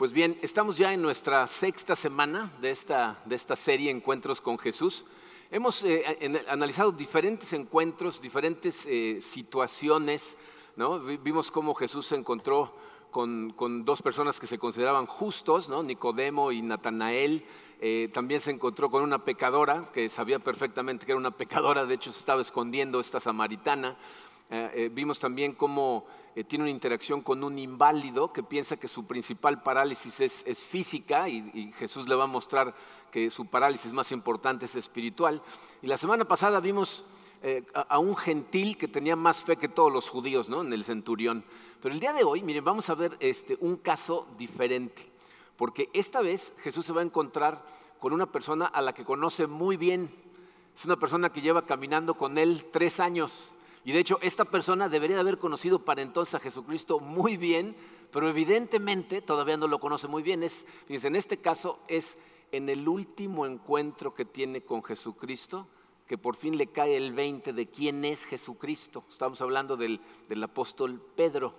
Pues bien, estamos ya en nuestra sexta semana de esta, de esta serie Encuentros con Jesús. Hemos eh, analizado diferentes encuentros, diferentes eh, situaciones. ¿no? Vimos cómo Jesús se encontró con, dos personas que se consideraban justos, ¿no? Nicodemo y Natanael. Eh, también se encontró con una pecadora que sabía perfectamente que era una pecadora, de hecho se estaba escondiendo esta samaritana. vimos también cómo eh, tiene una interacción con un inválido que piensa que su principal parálisis es, física y, Jesús le va a mostrar que su parálisis más importante es espiritual. Y la semana pasada vimos eh, a, un gentil que tenía más fe que todos los judíos ¿no? en el centurión. Pero el día de hoy, miren, vamos a ver este, un caso diferente, porque esta vez Jesús se va a encontrar con una persona a la que conoce muy bien. Es una persona que lleva caminando con él tres años. Y de hecho, esta persona debería de haber conocido para entonces a Jesucristo muy bien, pero evidentemente todavía no lo conoce muy bien. Es, fíjense, en este caso es en el último encuentro que tiene con Jesucristo que por fin le cae el 20 de quién es Jesucristo. Estamos hablando del, apóstol Pedro.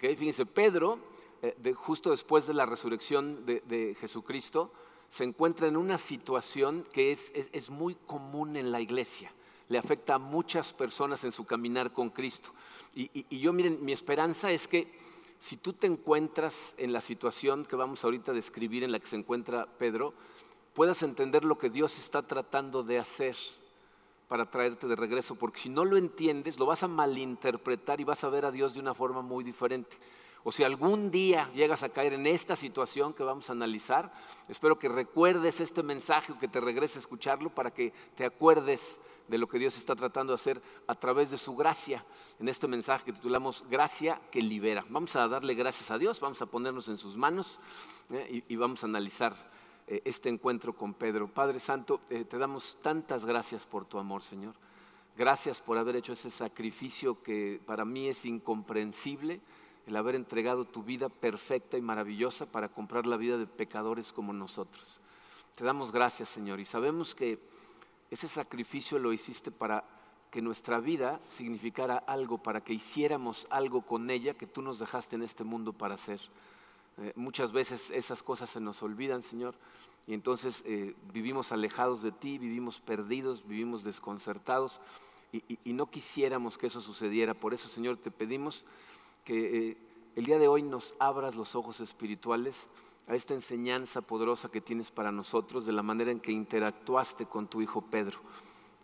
Fíjense, Pedro, eh, justo después de la resurrección de, Jesucristo, se encuentra en una situación que es muy común en la iglesia le afecta a muchas personas en su caminar con Cristo. Y, yo, miren, mi esperanza es que si tú te encuentras en la situación que vamos ahorita a describir en la que se encuentra Pedro, puedas entender lo que Dios está tratando de hacer para traerte de regreso, porque si no lo entiendes, lo vas a malinterpretar y vas a ver a Dios de una forma muy diferente. O si algún día llegas a caer en esta situación que vamos a analizar, espero que recuerdes este mensaje o que te regrese a escucharlo para que te acuerdes de lo que Dios está tratando de hacer a través de su gracia. En este mensaje que titulamos Gracia que libera. Vamos a darle gracias a Dios, vamos a ponernos en sus manos eh, y, vamos a analizar eh, este encuentro con Pedro. Padre Santo, eh, te damos tantas gracias por tu amor, Señor. Gracias por haber hecho ese sacrificio que para mí es incomprensible, el haber entregado tu vida perfecta y maravillosa para comprar la vida de pecadores como nosotros. Te damos gracias, Señor, y sabemos que ese sacrificio lo hiciste para que nuestra vida significara algo, para que hiciéramos algo con ella que tú nos dejaste en este mundo para hacer. Eh, muchas veces esas cosas se nos olvidan, Señor, y entonces eh, vivimos alejados de ti, vivimos perdidos, vivimos desconcertados, y, no quisiéramos que eso sucediera. Por eso, Señor, te pedimos que eh, el día de hoy nos abras los ojos espirituales a esta enseñanza poderosa que tienes para nosotros de la manera en que interactuaste con tu hijo Pedro.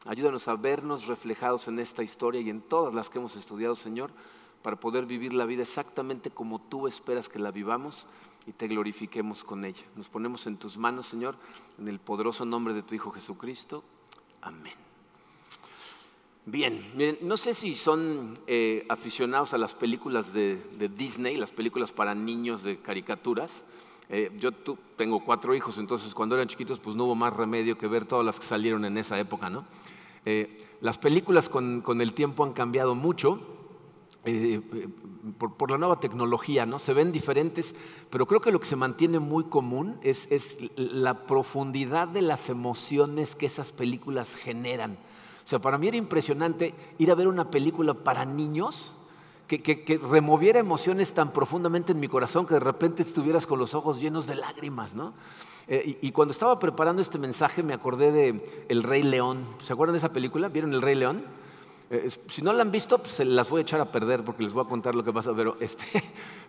Ayúdanos a vernos reflejados en esta historia y en todas las que hemos estudiado, Señor, para poder vivir la vida exactamente como tú esperas que la vivamos y te glorifiquemos con ella. Nos ponemos en tus manos, Señor, en el poderoso nombre de tu Hijo Jesucristo. Amén. Bien, no sé si son eh, aficionados a las películas de Disney, las películas para niños de caricaturas. Eh, yo tengo cuatro hijos, entonces cuando eran chiquitos pues no hubo más remedio que ver todas las que salieron en esa época, ¿no? Eh, las películas con, el tiempo han cambiado mucho eh, por, la nueva tecnología, ¿no? Se ven diferentes, pero creo que lo que se mantiene muy común es, es la profundidad de las emociones que esas películas generan. O sea, para mí era impresionante ir a ver una película para niños que, removiera emociones tan profundamente en mi corazón que de repente estuvieras con los ojos llenos de lágrimas, ¿no? Eh, y, cuando estaba preparando este mensaje me acordé de El Rey León. ¿Se acuerdan de esa película? ¿Vieron El Rey León? Eh, si no la han visto, pues se las voy a echar a perder porque les voy a contar lo que pasa. Pero este,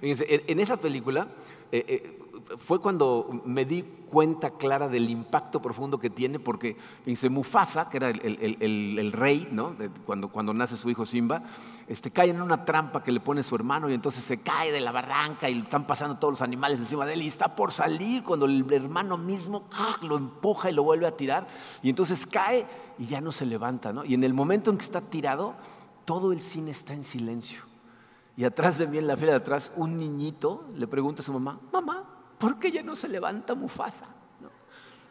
en, esa película eh, fue cuando me di cuenta clara del impacto profundo que tiene, porque dice Mufasa, que era el, rey, ¿no? cuando, cuando nace su hijo Simba, este, cae en una trampa que le pone su hermano y entonces se cae de la barranca y están pasando todos los animales encima de él y está por salir cuando el hermano mismo ¡ah! lo empuja y lo vuelve a tirar y entonces cae y ya no se levanta. ¿no? Y en el momento en que está tirado, todo el cine está en silencio. Y atrás de mí, en la fila de atrás, un niñito le pregunta a su mamá, mamá, ¿por qué ya no se levanta Mufasa?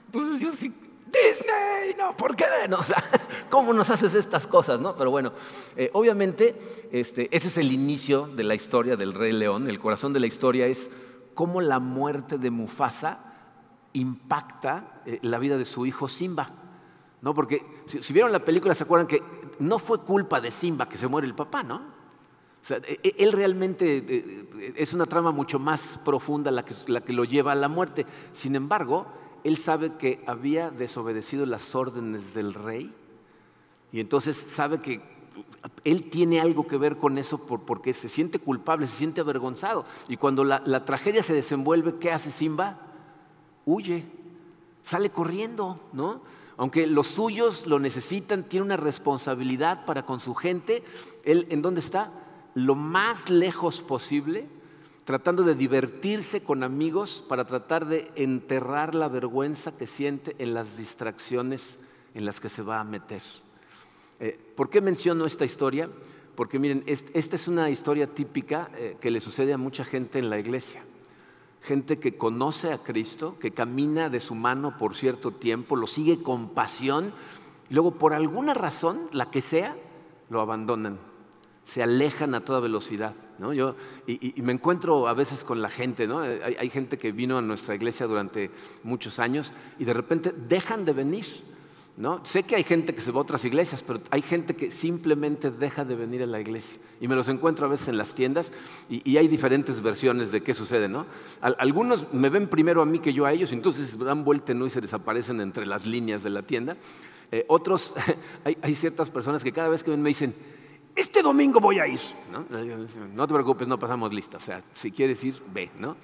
Entonces yo sí, Disney, no, ¿por qué? No, o sea, ¿cómo nos haces estas cosas? No? Pero bueno, eh, obviamente este, ese es el inicio de la historia del Rey León. El corazón de la historia es cómo la muerte de Mufasa impacta eh, la vida de su hijo Simba. ¿No? Porque si, vieron la película se acuerdan que no fue culpa de Simba que se muere el papá, ¿no? E, e, él realmente eh, eh, es una trama mucho más profunda la que, la que lo lleva a la muerte. Sin embargo, él sabe que había desobedecido las órdenes del rey y entonces sabe que él tiene algo que ver con eso porque se siente culpable, se siente avergonzado. Y cuando la, la tragedia se desenvuelve, ¿qué hace Simba? Huye, sale corriendo, ¿no? Aunque los suyos lo necesitan, tiene una responsabilidad para con su gente. Él, ¿en dónde está? Lo más lejos posible, tratando de divertirse con amigos para tratar de enterrar la vergüenza que siente en las distracciones en las que se va a meter. Eh, ¿Por qué menciono esta historia? Porque miren, esta es una historia típica eh, que le sucede a mucha gente en la iglesia gente que conoce a Cristo, que camina de su mano por cierto tiempo, lo sigue con pasión, y luego por alguna razón, la que sea, lo abandonan, se alejan a toda velocidad. ¿no? Yo, y, me encuentro a veces con la gente, ¿no? hay, hay gente que vino a nuestra iglesia durante muchos años y de repente dejan de venir. ¿No? Sé que hay gente que se va a otras iglesias, pero hay gente que simplemente deja de venir a la iglesia. Y me los encuentro a veces en las tiendas y, hay diferentes versiones de qué sucede. ¿no? algunos me ven primero a mí que yo a ellos, entonces dan vuelta ¿no? y se desaparecen entre las líneas de la tienda. Eh, otros, hay, ciertas personas que cada vez que ven me dicen, este domingo voy a ir. ¿no? te preocupes, no pasamos lista. O sea, si quieres ir, ve. ¿no?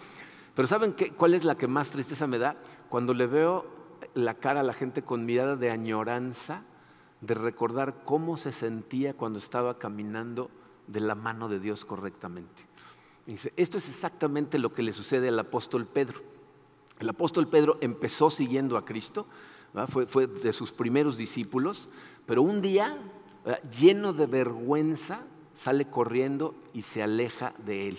Pero ¿saben qué, cuál es la que más tristeza me da? Cuando le veo la cara a la gente con mirada de añoranza, de recordar cómo se sentía cuando estaba caminando de la mano de Dios correctamente. Dice, esto es exactamente lo que le sucede al apóstol Pedro. El apóstol Pedro empezó siguiendo a Cristo, fue, fue, de sus primeros discípulos, pero un día, lleno de vergüenza, sale corriendo y se aleja de él.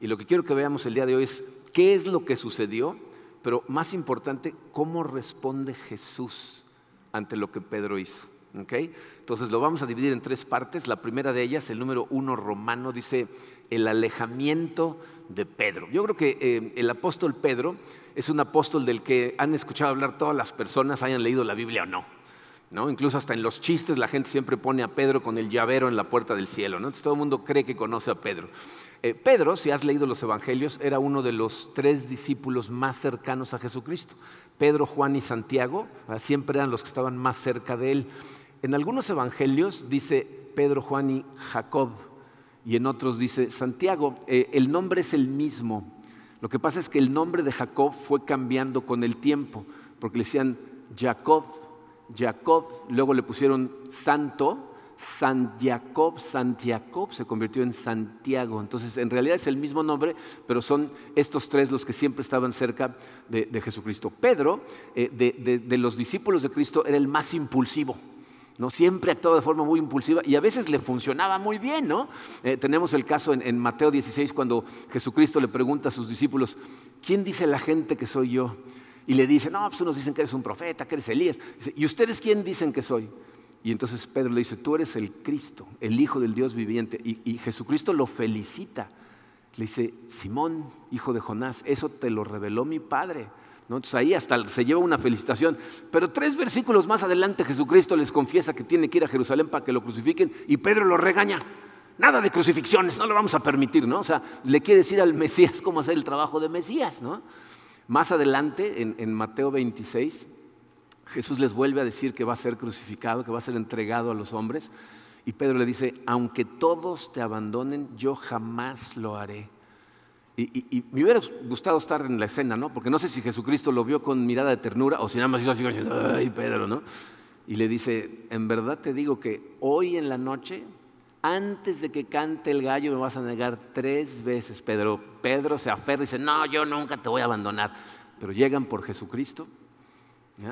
Y lo que quiero que veamos el día de hoy es qué es lo que sucedió pero más importante, cómo responde Jesús ante lo que Pedro hizo. Entonces lo vamos a dividir en tres partes. La primera de ellas, el número uno romano, dice el alejamiento de Pedro. Yo creo que eh, el apóstol Pedro es un apóstol del que han escuchado hablar todas las personas, hayan leído la Biblia o no. Incluso hasta en los chistes la gente siempre pone a Pedro con el llavero en la puerta del cielo. Entonces todo el mundo cree que conoce a Pedro. Eh, Pedro, si has leído los evangelios, era uno de los tres discípulos más cercanos a Jesucristo. Pedro, Juan y Santiago siempre eran los que estaban más cerca de él. En algunos evangelios dice Pedro, Juan y Jacob, y en otros dice Santiago. Eh, el nombre es el mismo. Lo que pasa es que el nombre de Jacob fue cambiando con el tiempo, porque le decían Jacob, Jacob, luego le pusieron santo, San Jacob, Santiago se convirtió en Santiago. Entonces, en realidad es el mismo nombre, pero son estos tres los que siempre estaban cerca de, Jesucristo. Pedro, eh, de, los discípulos de Cristo, era el más impulsivo. ¿no? Siempre actuaba de forma muy impulsiva y a veces le funcionaba muy bien. ¿no? Eh, tenemos el caso en, en, Mateo 16 cuando Jesucristo le pregunta a sus discípulos, ¿quién dice la gente que soy yo? Y le dice, no, pues unos dicen que eres un profeta, que eres Elías. ¿Y ustedes quién dicen que soy? Y entonces Pedro le dice, tú eres el Cristo, el Hijo del Dios viviente. Y, Jesucristo lo felicita. Le dice, Simón, hijo de Jonás, eso te lo reveló mi Padre. Entonces ahí hasta se lleva una felicitación. Pero tres versículos más adelante Jesucristo les confiesa que tiene que ir a Jerusalén para que lo crucifiquen y Pedro lo regaña. Nada de crucifixiones, no lo vamos a permitir, ¿no? O sea, le quiere decir al Mesías cómo hacer el trabajo de Mesías, ¿no? Más adelante, en, Mateo 26, Jesús les vuelve a decir que va a ser crucificado, que va a ser entregado a los hombres. Y Pedro le dice, aunque todos te abandonen, yo jamás lo haré. Y, me hubiera gustado estar en la escena, ¿no? Porque no sé si Jesucristo lo vio con mirada de ternura o si nada más iba así ay, Pedro, ¿no? Y le dice, en verdad te digo que hoy en la noche antes de que cante el gallo me vas a negar tres veces, Pedro. Pedro se aferra y dice, no, yo nunca te voy a abandonar. Pero llegan por Jesucristo,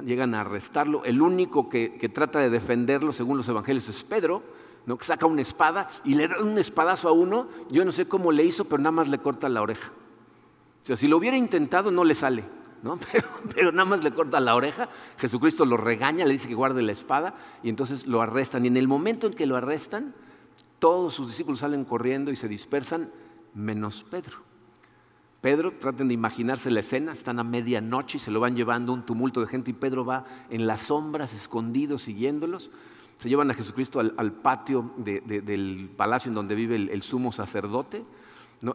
llegan a arrestarlo. El único que, trata de defenderlo, según los evangelios, es Pedro, ¿no? que saca una espada y le da un espadazo a uno. Yo no sé cómo le hizo, pero nada más le corta la oreja. O sea, si lo hubiera intentado, no le sale. ¿no? Pero, pero, nada más le corta la oreja, Jesucristo lo regaña, le dice que guarde la espada y entonces lo arrestan. Y en el momento en que lo arrestan, todos sus discípulos salen corriendo y se dispersan, menos Pedro. Pedro, traten de imaginarse la escena, están a medianoche y se lo van llevando un tumulto de gente y Pedro va en las sombras, escondido, siguiéndolos. Se llevan a Jesucristo al, patio del palacio en donde vive el, sumo sacerdote,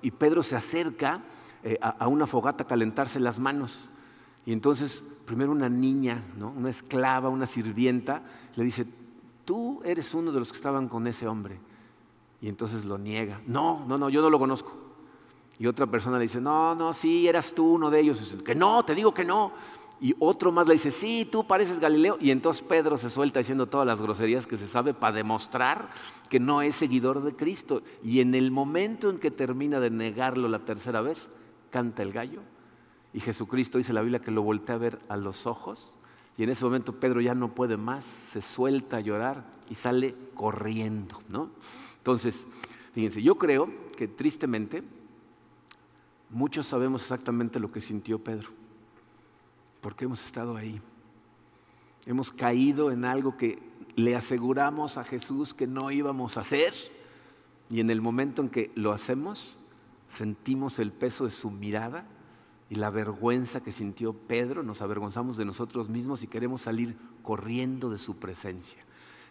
y Pedro se acerca eh, a, una fogata a calentarse las manos. Y entonces, primero una niña, una esclava, una sirvienta, le dice, tú eres uno de los que estaban con ese hombre. Y entonces lo niega. No, no, no, yo no lo conozco. Y otra persona le dice, no, no, sí, eras tú uno de ellos. que no, te digo que no. Y otro más le dice, sí, tú pareces Galileo. Y entonces Pedro se suelta diciendo todas las groserías que se sabe para demostrar que no es seguidor de Cristo. Y en el momento en que termina de negarlo la tercera vez, canta el gallo. Y Jesucristo dice la Biblia que lo voltea a ver a los ojos. Y en ese momento Pedro ya no puede más, se suelta a llorar y sale corriendo. ¿no? Entonces, fíjense, yo creo que tristemente muchos sabemos exactamente lo que sintió Pedro porque hemos estado ahí. Hemos caído en algo que le aseguramos a Jesús que no íbamos a hacer y en el momento en que lo hacemos, sentimos el peso de su mirada y la vergüenza que sintió Pedro, nos avergonzamos de nosotros mismos y queremos salir corriendo de su presencia.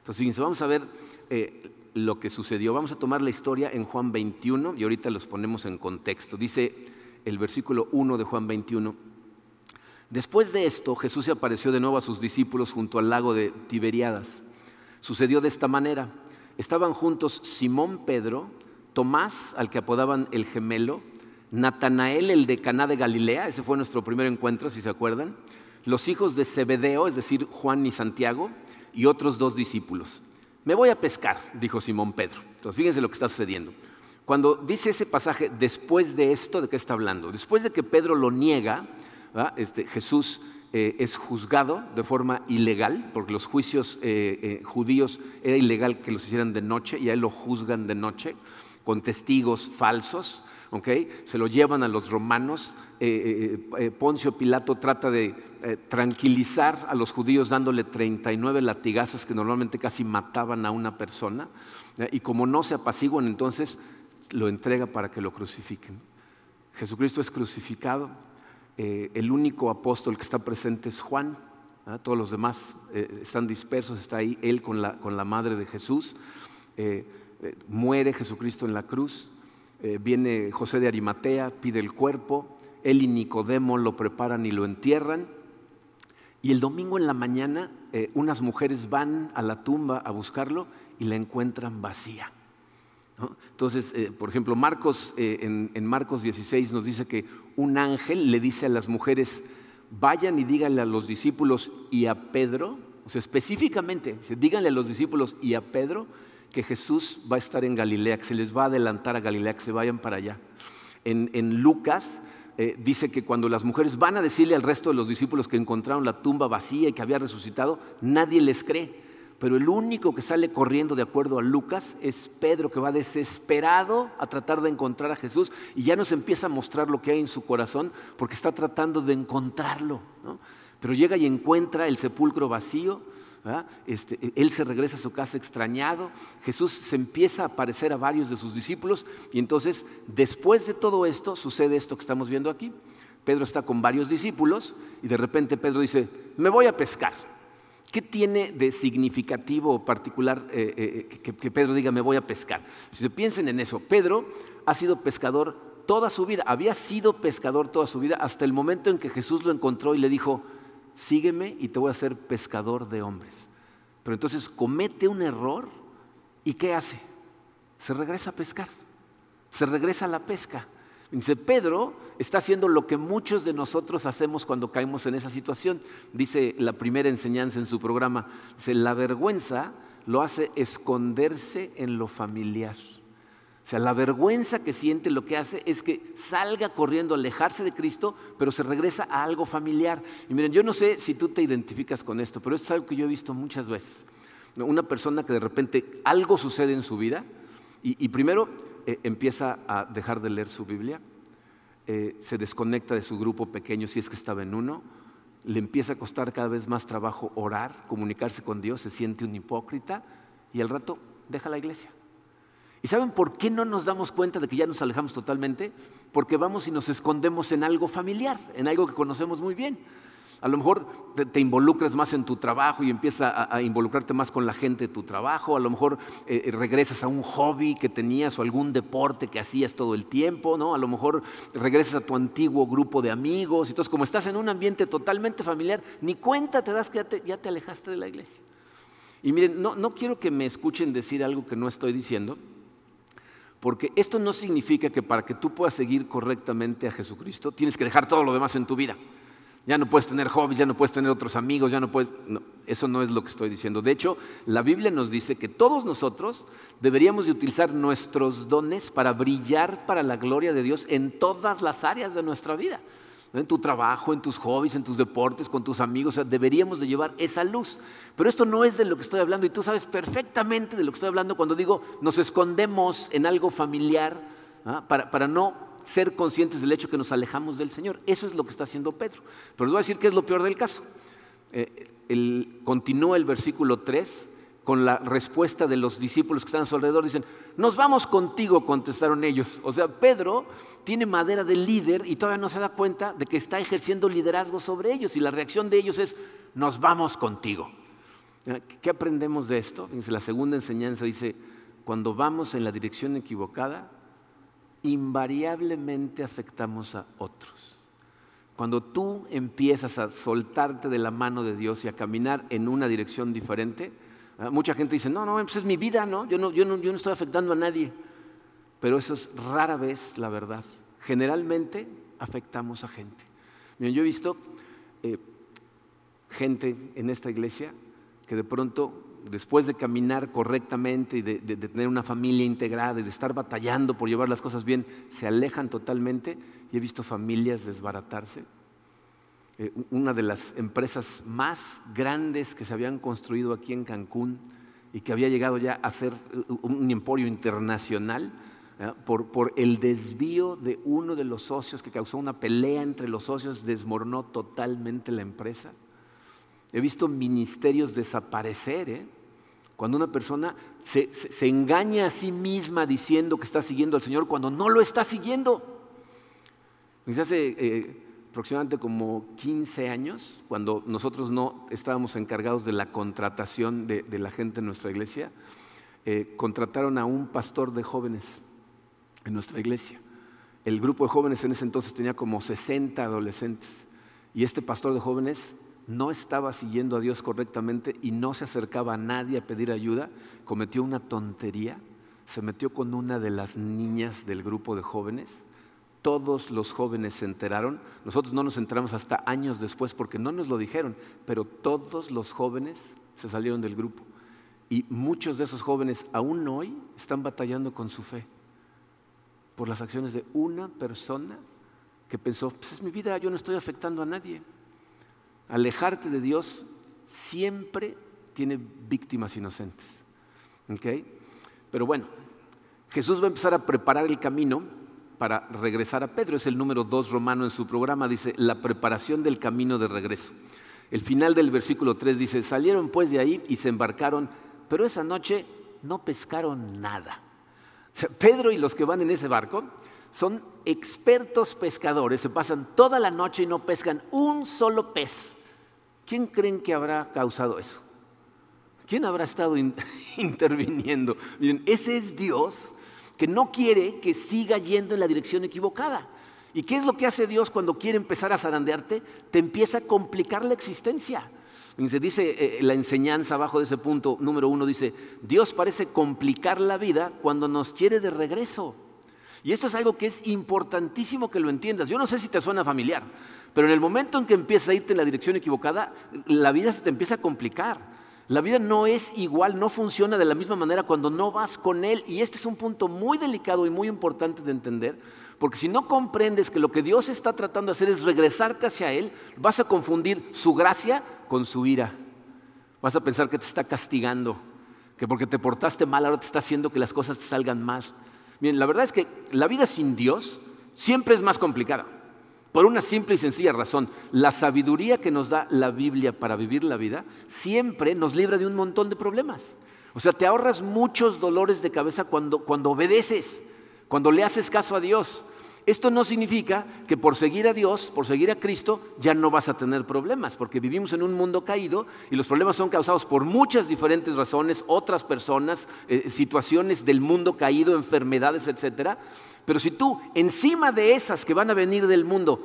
Entonces, vamos a ver eh, lo que sucedió. Vamos a tomar la historia en Juan 21 y ahorita los ponemos en contexto. Dice el versículo 1 de Juan 21. Después de esto, Jesús se apareció de nuevo a sus discípulos junto al lago de Tiberiadas. Sucedió de esta manera. Estaban juntos Simón Pedro, Tomás, al que apodaban el gemelo, Natanael, el de Caná de Galilea, ese fue nuestro primer encuentro, si se acuerdan, los hijos de Zebedeo, es decir, Juan y Santiago, y otros dos discípulos. Me voy a pescar, dijo Simón Pedro. Entonces, fíjense lo que está sucediendo. Cuando dice ese pasaje, después de esto, ¿de qué está hablando? Después de que Pedro lo niega, este, Jesús eh, es juzgado de forma ilegal, porque los juicios eh, eh, judíos era ilegal que los hicieran de noche y a él lo juzgan de noche con testigos falsos. Se lo llevan a los romanos. Poncio Pilato trata de tranquilizar a los judíos dándole 39 latigazos que normalmente casi mataban a una persona. Y como no se apaciguan, entonces lo entrega para que lo crucifiquen. Jesucristo es crucificado eh, el único apóstol que está presente es Juan, todos los demás eh, están dispersos, está ahí él con la, con la madre de Jesús. Eh, muere Jesucristo en la cruz, viene José de Arimatea, pide el cuerpo, él y Nicodemo lo preparan y lo entierran. Y el domingo en la mañana unas mujeres van a la tumba a buscarlo y la encuentran vacía. Entonces, eh, por ejemplo, Marcos, eh, en, Marcos 16 nos dice que un ángel le dice a las mujeres, vayan y díganle a los discípulos y a Pedro, o sea, específicamente, díganle a los discípulos y a Pedro que Jesús va a estar en Galilea, que se les va a adelantar a Galilea, que se vayan para allá. En, Lucas eh, dice que cuando las mujeres van a decirle al resto de los discípulos que encontraron la tumba vacía y que había resucitado, nadie les cree pero el único que sale corriendo de acuerdo a Lucas es Pedro, que va desesperado a tratar de encontrar a Jesús y ya nos empieza a mostrar lo que hay en su corazón porque está tratando de encontrarlo. Pero llega y encuentra el sepulcro vacío, este, él se regresa a su casa extrañado, Jesús se empieza a aparecer a varios de sus discípulos y entonces después de todo esto sucede esto que estamos viendo aquí. Pedro está con varios discípulos y de repente Pedro dice, me voy a pescar. ¿Qué tiene de significativo o particular eh, eh, que, que, Pedro diga me voy a pescar? Si se piensen en eso, Pedro ha sido pescador toda su vida, había sido pescador toda su vida hasta el momento en que Jesús lo encontró y le dijo, sígueme y te voy a hacer pescador de hombres. Pero entonces comete un error y ¿qué hace? Se regresa a pescar, se regresa a la pesca. Dice, Pedro está haciendo lo que muchos de nosotros hacemos cuando caemos en esa situación. Dice la primera enseñanza en su programa, dice, la vergüenza lo hace esconderse en lo familiar. O sea, la vergüenza que siente lo que hace es que salga corriendo, a alejarse de Cristo, pero se regresa a algo familiar. Y miren, yo no sé si tú te identificas con esto, pero esto es algo que yo he visto muchas veces. Una persona que de repente algo sucede en su vida y primero eh, empieza a dejar de leer su Biblia, eh, se desconecta de su grupo pequeño si es que estaba en uno, le empieza a costar cada vez más trabajo orar, comunicarse con Dios, se siente un hipócrita y al rato deja la iglesia. ¿Y saben por qué no nos damos cuenta de que ya nos alejamos totalmente? Porque vamos y nos escondemos en algo familiar, en algo que conocemos muy bien. A lo mejor te, involucras más en tu trabajo y empiezas a, involucrarte más con la gente de tu trabajo. A lo mejor eh, eh, regresas a un hobby que tenías o algún deporte que hacías todo el tiempo. ¿no? A lo mejor regresas a tu antiguo grupo de amigos. Entonces, como estás en un ambiente totalmente familiar, ni cuenta te das que ya te, alejaste de la iglesia. Y miren, no quiero que me escuchen decir algo que no estoy diciendo. Porque esto no significa que para que tú puedas seguir correctamente a Jesucristo tienes que dejar todo lo demás en tu vida. Ya no puedes tener hobbies, ya no puedes tener otros amigos, ya no puedes... eso no es lo que estoy diciendo. De hecho, la Biblia nos dice que todos nosotros deberíamos de utilizar nuestros dones para brillar para la gloria de Dios en todas las áreas de nuestra vida. En tu trabajo, en tus hobbies, en tus deportes, con tus amigos. deberíamos de llevar esa luz. Pero esto no es de lo que estoy hablando y tú sabes perfectamente de lo que estoy hablando cuando digo nos escondemos en algo familiar ¿ah? para, para no ser conscientes del hecho que nos alejamos del Señor. Eso es lo que está haciendo Pedro. Pero les voy a decir que es lo peor del caso. Eh, continúa el versículo 3 con la respuesta de los discípulos que están a su alrededor. Dicen, nos vamos contigo, contestaron ellos. O sea, Pedro tiene madera de líder y todavía no se da cuenta de que está ejerciendo liderazgo sobre ellos. Y la reacción de ellos es, nos vamos contigo. ¿Qué aprendemos de esto? la segunda enseñanza dice, cuando vamos en la dirección equivocada, invariablemente afectamos a otros. Cuando tú empiezas a soltarte de la mano de Dios y a caminar en una dirección diferente, mucha gente dice, no, no, pues es mi vida, ¿no? Yo, no, yo, no, yo no estoy afectando a nadie. Pero eso es rara vez la verdad. Generalmente afectamos a gente. yo he visto eh, gente en esta iglesia que de pronto después de caminar correctamente y de, tener una familia integrada y de estar batallando por llevar las cosas bien, se alejan totalmente y he visto familias desbaratarse. Eh, una de las empresas más grandes que se habían construido aquí en Cancún y que había llegado ya a ser un emporio internacional, por, por, el desvío de uno de los socios que causó una pelea entre los socios, desmoronó totalmente la empresa. He visto ministerios desaparecer, ¿eh? Cuando una persona se, engaña a sí misma diciendo que está siguiendo al Señor cuando no lo está siguiendo. Hace eh, aproximadamente como 15 años, cuando nosotros no estábamos encargados de la contratación de, la gente en nuestra iglesia, eh, contrataron a un pastor de jóvenes en nuestra iglesia. El grupo de jóvenes en ese entonces tenía como 60 adolescentes. Y este pastor de jóvenes no estaba siguiendo a Dios correctamente y no se acercaba a nadie a pedir ayuda, cometió una tontería, se metió con una de las niñas del grupo de jóvenes. Todos los jóvenes se enteraron, nosotros no nos enteramos hasta años después porque no nos lo dijeron, pero todos los jóvenes se salieron del grupo. Y muchos de esos jóvenes aún hoy están batallando con su fe por las acciones de una persona que pensó, pues es mi vida, yo no estoy afectando a nadie alejarte de Dios siempre tiene víctimas inocentes. Pero bueno, Jesús va a empezar a preparar el camino para regresar a Pedro. Es el número dos romano en su programa, dice, la preparación del camino de regreso. El final del versículo 3 dice, salieron pues de ahí y se embarcaron, pero esa noche no pescaron nada. Pedro y los que van en ese barco son expertos pescadores, se pasan toda la noche y no pescan un solo pez. ¿Quién creen que habrá causado eso? ¿Quién habrá estado interviniendo? Miren, ese es Dios que no quiere que siga yendo en la dirección equivocada. ¿Y qué es lo que hace Dios cuando quiere empezar a zarandearte? Te empieza a complicar la existencia. Se dice eh, la enseñanza abajo de ese punto número uno, dice, Dios parece complicar la vida cuando nos quiere de regreso. Y esto es algo que es importantísimo que lo entiendas. Yo no sé si te suena familiar, pero en el momento en que empiezas a irte en la dirección equivocada, la vida se te empieza a complicar. La vida no es igual, no funciona de la misma manera cuando no vas con Él. Y este es un punto muy delicado y muy importante de entender, porque si no comprendes que lo que Dios está tratando de hacer es regresarte hacia Él, vas a confundir su gracia con su ira. Vas a pensar que te está castigando, que porque te portaste mal ahora te está haciendo que las cosas te salgan mal. Bien, la verdad es que la vida sin Dios siempre es más complicada. Por una simple y sencilla razón, la sabiduría que nos da la Biblia para vivir la vida siempre nos libra de un montón de problemas. O sea, te ahorras muchos dolores de cabeza cuando, cuando obedeces, cuando le haces caso a Dios. Esto no significa que por seguir a Dios, por seguir a Cristo, ya no vas a tener problemas, porque vivimos en un mundo caído y los problemas son causados por muchas diferentes razones, otras personas, eh, situaciones del mundo caído, enfermedades, etc. Pero si tú, encima de esas que van a venir del mundo,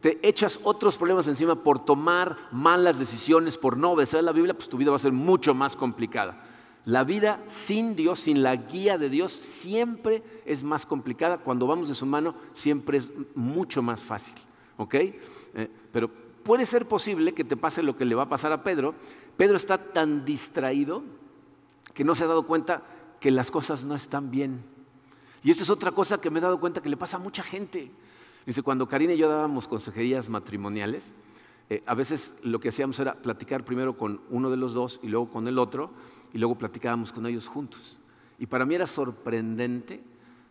te echas otros problemas encima por tomar malas decisiones, por no obedecer la Biblia, pues tu vida va a ser mucho más complicada. La vida sin Dios, sin la guía de Dios, siempre es más complicada. Cuando vamos de su mano, siempre es mucho más fácil. ¿Ok? Eh, pero puede ser posible que te pase lo que le va a pasar a Pedro. Pedro está tan distraído que no se ha dado cuenta que las cosas no están bien. Y esto es otra cosa que me he dado cuenta que le pasa a mucha gente. Dice, cuando Karina y yo dábamos consejerías matrimoniales, eh, a veces lo que hacíamos era platicar primero con uno de los dos y luego con el otro y luego platicábamos con ellos juntos. Y para mí era sorprendente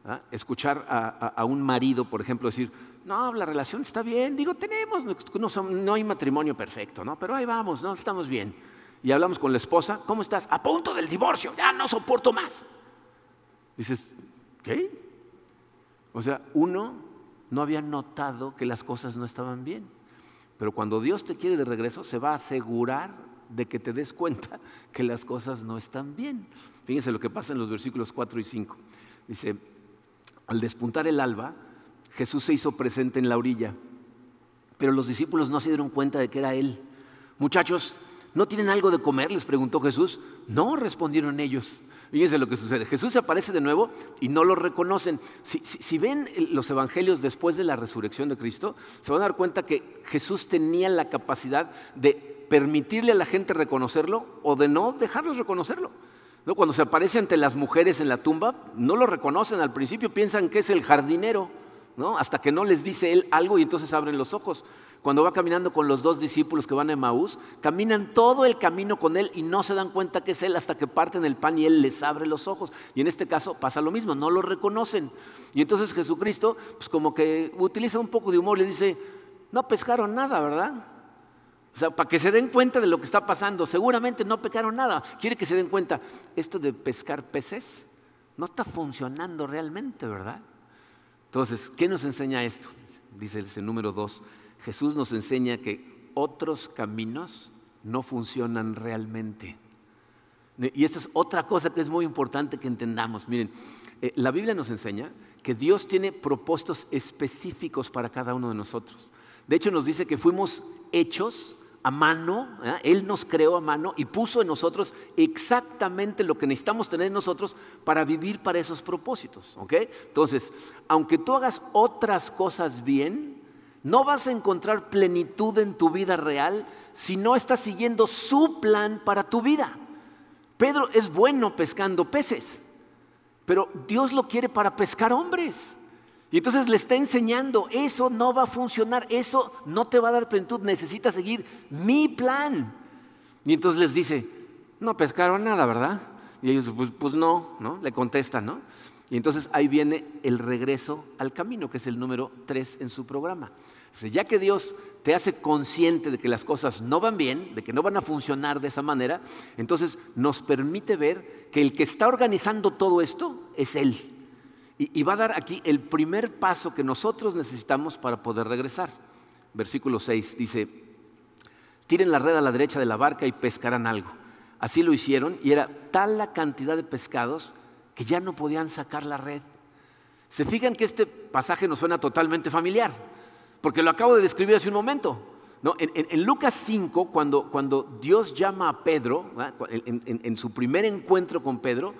¿ah? escuchar a, un marido, por ejemplo, decir, no, la relación está bien, digo, tenemos, no, hay matrimonio perfecto, ¿no? pero ahí vamos, ¿no? estamos bien. Y hablamos con la esposa, ¿cómo estás? A punto del divorcio, ya no soporto más. Dices, O sea, uno no había notado que las cosas no estaban bien. Pero cuando Dios te quiere de regreso, se va a asegurar de que te des cuenta que las cosas no están bien. Fíjense lo que pasa en los versículos 4 y 5. Dice, al despuntar el alba, Jesús se hizo presente en la orilla, pero los discípulos no se dieron cuenta de que era Él. Muchachos, ¿no tienen algo de comer? les preguntó Jesús. No, respondieron ellos. Fíjense lo que sucede. Jesús se aparece de nuevo y no lo reconocen. Si, ven los evangelios después de la resurrección de Cristo, se van a dar cuenta que Jesús tenía la capacidad de permitirle a la gente reconocerlo o de no dejarlos reconocerlo. ¿No? Cuando se aparece ante las mujeres en la tumba, no lo reconocen al principio, piensan que es el jardinero, ¿no? hasta que no les dice él algo y entonces abren los ojos. Cuando va caminando con los dos discípulos que van a Emaús, caminan todo el camino con él y no se dan cuenta que es él hasta que parten el pan y él les abre los ojos. Y en este caso pasa lo mismo, no lo reconocen. Y entonces Jesucristo, pues como que utiliza un poco de humor, le dice, no pescaron nada, ¿verdad? O sea, para que se den cuenta de lo que está pasando. Seguramente no pecaron nada. Quiere que se den cuenta, esto de pescar peces no está funcionando realmente, ¿verdad? Entonces, ¿qué nos enseña esto? Dice el número dos. Jesús nos enseña que otros caminos no funcionan realmente. Y esta es otra cosa que es muy importante que entendamos. Miren, eh, la Biblia nos enseña que Dios tiene propósitos específicos para cada uno de nosotros. De hecho, nos dice que fuimos hechos a mano, ¿eh? Él nos creó a mano y puso en nosotros exactamente lo que necesitamos tener en nosotros para vivir para esos propósitos. Entonces, aunque tú hagas otras cosas bien, no vas a encontrar plenitud en tu vida real si no estás siguiendo su plan para tu vida. Pedro es bueno pescando peces, pero Dios lo quiere para pescar hombres. Y entonces le está enseñando, eso no va a funcionar, eso no te va a dar plenitud, necesitas seguir mi plan. Y entonces les dice, no pescaron nada, ¿verdad? Y ellos, pues, pues no, ¿no? Le contestan, ¿no? Y entonces ahí viene el regreso al camino, que es el número tres en su programa. Ya que Dios te hace consciente de que las cosas no van bien, de que no van a funcionar de esa manera, entonces nos permite ver que el que está organizando todo esto es Él. Y, y va a dar aquí el primer paso que nosotros necesitamos para poder regresar. Versículo 6 dice, tiren la red a la derecha de la barca y pescarán algo. Así lo hicieron y era tal la cantidad de pescados que ya no podían sacar la red. Se fijan que este pasaje nos suena totalmente familiar, porque lo acabo de describir hace un momento. En, Lucas 5, cuando, cuando, Dios llama a Pedro, en, su primer encuentro con Pedro,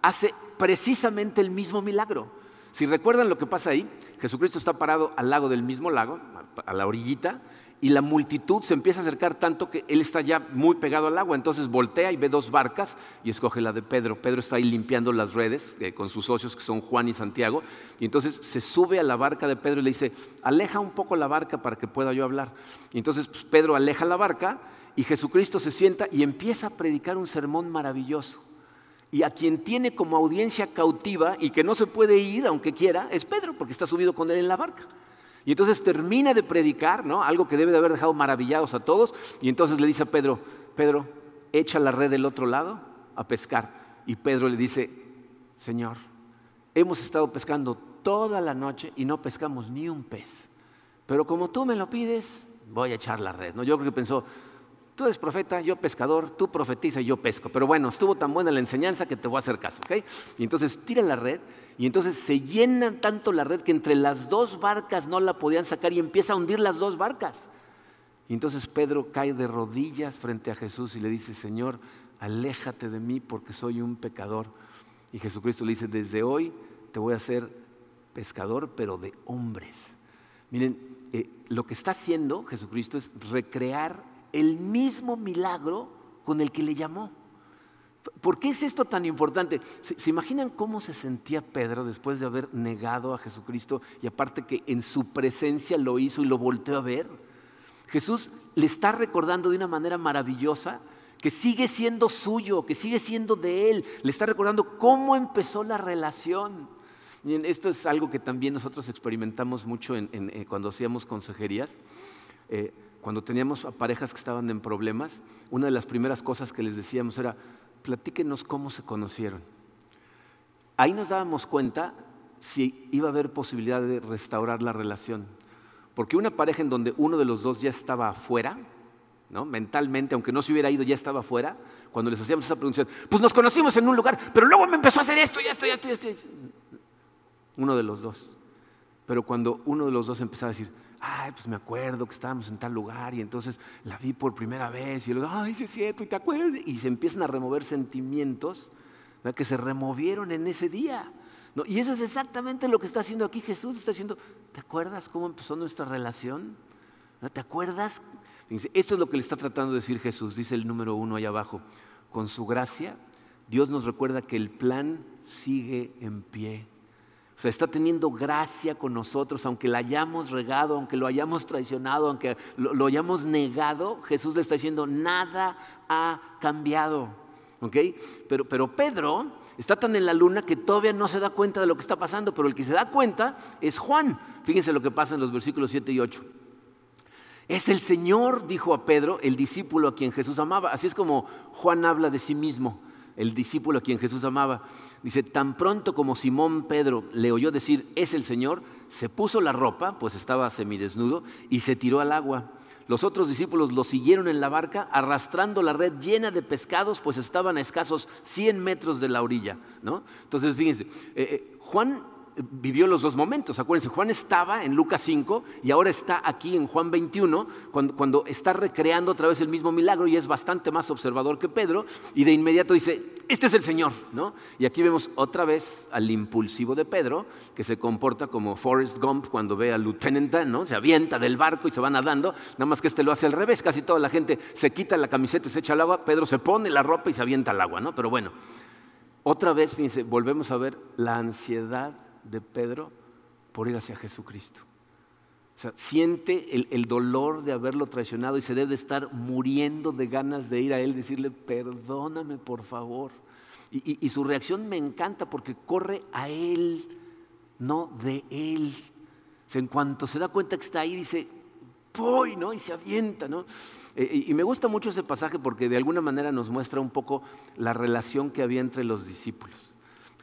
hace precisamente el mismo milagro. Si recuerdan lo que pasa ahí, Jesucristo está parado al lado del mismo lago, a la orillita, y la multitud se empieza a acercar tanto que él está ya muy pegado al agua. Entonces voltea y ve dos barcas y escoge la de Pedro. Pedro está ahí limpiando las redes eh, con sus socios que son Juan y Santiago. Y entonces se sube a la barca de Pedro y le dice, aleja un poco la barca para que pueda yo hablar. Entonces pues, Pedro aleja la barca y Jesucristo se sienta y empieza a predicar un sermón maravilloso. Y a quien tiene como audiencia cautiva y que no se puede ir aunque quiera es Pedro, porque está subido con él en la barca. Y entonces termina de predicar, ¿no? Algo que debe de haber dejado maravillados a todos. Y entonces le dice a Pedro, Pedro, echa la red del otro lado a pescar. Y Pedro le dice, Señor, hemos estado pescando toda la noche y no pescamos ni un pez. Pero como tú me lo pides, voy a echar la red. ¿no? Yo creo que pensó, tú eres profeta, yo pescador, tú profetiza y yo pesco. Pero bueno, estuvo tan buena la enseñanza que te voy a hacer caso. ¿okay? Y entonces tira la red y entonces se llena tanto la red que entre las dos barcas no la podían sacar y empieza a hundir las dos barcas. Y entonces Pedro cae de rodillas frente a Jesús y le dice, Señor, aléjate de mí porque soy un pecador. Y Jesucristo le dice, desde hoy te voy a hacer pescador, pero de hombres. Miren, eh, lo que está haciendo Jesucristo es recrear el mismo milagro con el que le llamó. ¿Por qué es esto tan importante? ¿Se, imaginan cómo se sentía Pedro después de haber negado a Jesucristo y aparte que en su presencia lo hizo y lo volteó a ver? Jesús le está recordando de una manera maravillosa que sigue siendo suyo, que sigue siendo de él. Le está recordando cómo empezó la relación. esto es algo que también nosotros experimentamos mucho eh, cuando hacíamos consejerías. Eh, cuando teníamos parejas que estaban en problemas, una de las primeras cosas que les decíamos era, platíquenos cómo se conocieron. Ahí nos dábamos cuenta si iba a haber posibilidad de restaurar la relación. Porque una pareja en donde uno de los dos ya estaba afuera, ¿no? mentalmente, aunque no se hubiera ido, ya estaba afuera, cuando les hacíamos esa pregunta, pues nos conocimos en un lugar, pero luego me empezó a hacer esto y esto y esto y esto. Uno de los dos. Pero cuando uno de los dos empezaba a decir, ay, pues me acuerdo que estábamos en tal lugar y entonces la vi por primera vez y luego, ay, sí es cierto, y te acuerdas, y se empiezan a remover sentimientos que se removieron en ese día. Y eso es exactamente lo que está haciendo aquí Jesús, está diciendo, ¿te acuerdas cómo empezó nuestra relación? ¿Te acuerdas? esto es lo que le está tratando de decir Jesús, dice el número uno ahí abajo. Con su gracia, Dios nos recuerda que el plan sigue en pie o sea, está teniendo gracia con nosotros, aunque la hayamos regado, aunque lo hayamos traicionado, aunque lo, hayamos negado, Jesús le está diciendo, nada ha cambiado. ¿Ok? Pero, pero Pedro está tan en la luna que todavía no se da cuenta de lo que está pasando, pero el que se da cuenta es Juan. Fíjense lo que pasa en los versículos 7 y 8. Es el Señor, dijo a Pedro, el discípulo a quien Jesús amaba. Así es como Juan habla de sí mismo el discípulo a quien Jesús amaba. Dice, tan pronto como Simón Pedro le oyó decir, es el Señor, se puso la ropa, pues estaba semidesnudo, y se tiró al agua. Los otros discípulos lo siguieron en la barca, arrastrando la red llena de pescados, pues estaban a escasos 100 metros de la orilla. ¿no? Entonces, fíjense, eh, eh, Juan vivió los dos momentos. Acuérdense, Juan estaba en Lucas 5 y ahora está aquí en Juan 21, cuando, cuando, está recreando otra vez el mismo milagro y es bastante más observador que Pedro, y de inmediato dice, este es el Señor, ¿no? Y aquí vemos otra vez al impulsivo de Pedro, que se comporta como Forrest Gump cuando ve al lieutenant ¿no? Se avienta del barco y se va nadando, nada más que este lo hace al revés, casi toda la gente se quita la camiseta se echa al agua, Pedro se pone la ropa y se avienta al agua, ¿no? Pero bueno, otra vez, fíjense, volvemos a ver la ansiedad de Pedro por ir hacia Jesucristo. O sea, siente el, dolor de haberlo traicionado y se debe estar muriendo de ganas de ir a él, decirle, perdóname por favor. Y, su reacción me encanta porque corre a él, no de él. en cuanto se da cuenta que está ahí, dice, voy, ¿no? Y se avienta, ¿no? Eh, y me gusta mucho ese pasaje porque de alguna manera nos muestra un poco la relación que había entre los discípulos.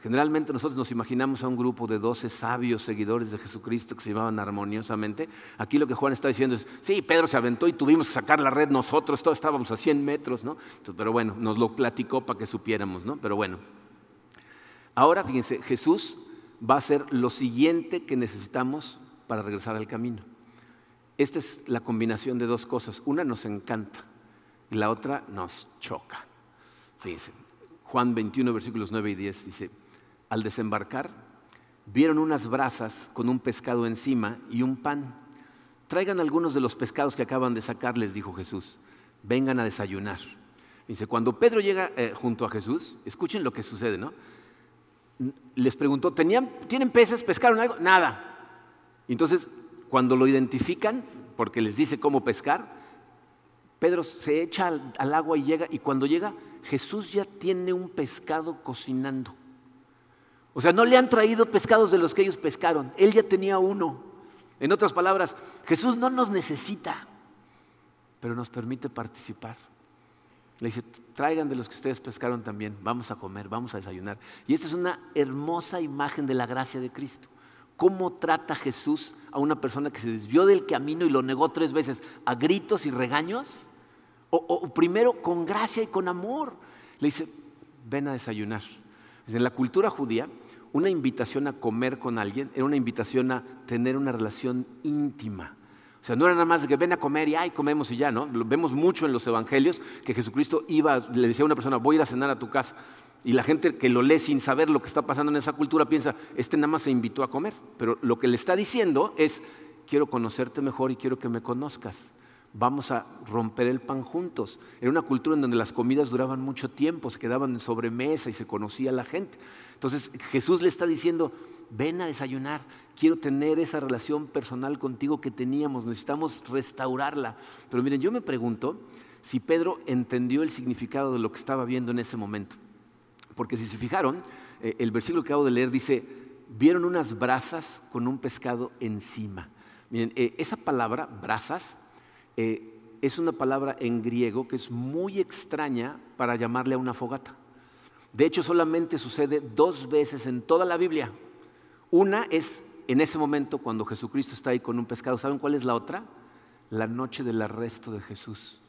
Generalmente nosotros nos imaginamos a un grupo de doce sabios seguidores de Jesucristo que se llevaban armoniosamente. Aquí lo que Juan está diciendo es, sí, Pedro se aventó y tuvimos que sacar la red nosotros, todos estábamos a 100 metros, ¿no? pero bueno, nos lo platicó para que supiéramos, ¿no? Pero bueno. Ahora, fíjense, Jesús va a hacer lo siguiente que necesitamos para regresar al camino. Esta es la combinación de dos cosas. Una nos encanta y la otra nos choca. Fíjense, Juan 21, versículos 9 y 10 dice, al desembarcar, vieron unas brasas con un pescado encima y un pan. Traigan algunos de los pescados que acaban de sacar, les dijo Jesús. Vengan a desayunar. Dice, cuando Pedro llega eh, junto a Jesús, escuchen lo que sucede, ¿no? Les preguntó, ¿tenían, ¿tienen peces? ¿Pescaron algo? Nada. Entonces, cuando lo identifican, porque les dice cómo pescar, Pedro se echa al agua y llega, y cuando llega, Jesús ya tiene un pescado cocinando. O sea, no le han traído pescados de los que ellos pescaron. Él ya tenía uno. En otras palabras, Jesús no nos necesita, pero nos permite participar. Le dice, traigan de los que ustedes pescaron también, vamos a comer, vamos a desayunar. Y esta es una hermosa imagen de la gracia de Cristo. cómo trata Jesús a una persona que se desvió del camino y lo negó tres veces, a gritos y regaños? O, primero con gracia y con amor. Le dice, ven a desayunar. En la cultura judía, una invitación a comer con alguien era una invitación a tener una relación íntima. O sea, no era nada más de que ven a comer y ay, comemos y ya, ¿no? Lo vemos mucho en los evangelios que Jesucristo iba, le decía a una persona, voy a ir a cenar a tu casa. Y la gente que lo lee sin saber lo que está pasando en esa cultura piensa, este nada más se invitó a comer. Pero lo que le está diciendo es, quiero conocerte mejor y quiero que me conozcas. Vamos a romper el pan juntos. Era una cultura en donde las comidas duraban mucho tiempo, se quedaban en sobremesa y se conocía la gente. Entonces Jesús le está diciendo, ven a desayunar, quiero tener esa relación personal contigo que teníamos, necesitamos restaurarla. Pero miren, yo me pregunto si Pedro entendió el significado de lo que estaba viendo en ese momento. Porque si se fijaron, eh, el versículo que acabo de leer dice, vieron unas brasas con un pescado encima. Miren, eh, esa palabra, brasas, eh, es una palabra en griego que es muy extraña para llamarle a una fogata. De hecho, solamente sucede dos veces en toda la Biblia. Una es en ese momento cuando Jesucristo está ahí con un pescado. ¿Saben cuál es la otra? La noche del arresto de Jesús.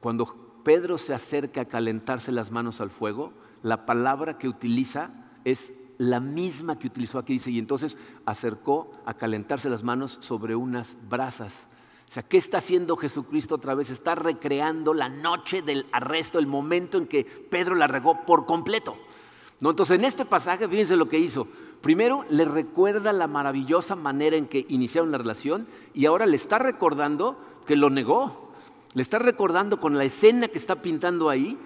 Cuando Pedro se acerca a calentarse las manos al fuego, la palabra que utiliza es la misma que utilizó aquí, dice, y entonces acercó a calentarse las manos sobre unas brasas. O sea, ¿qué está haciendo Jesucristo otra vez? Está recreando la noche del arresto, el momento en que Pedro la regó por completo. Entonces, en este pasaje, fíjense lo que hizo. Primero, le recuerda la maravillosa manera en que iniciaron la relación y ahora le está recordando que lo negó. Le está recordando con la escena que está pintando ahí,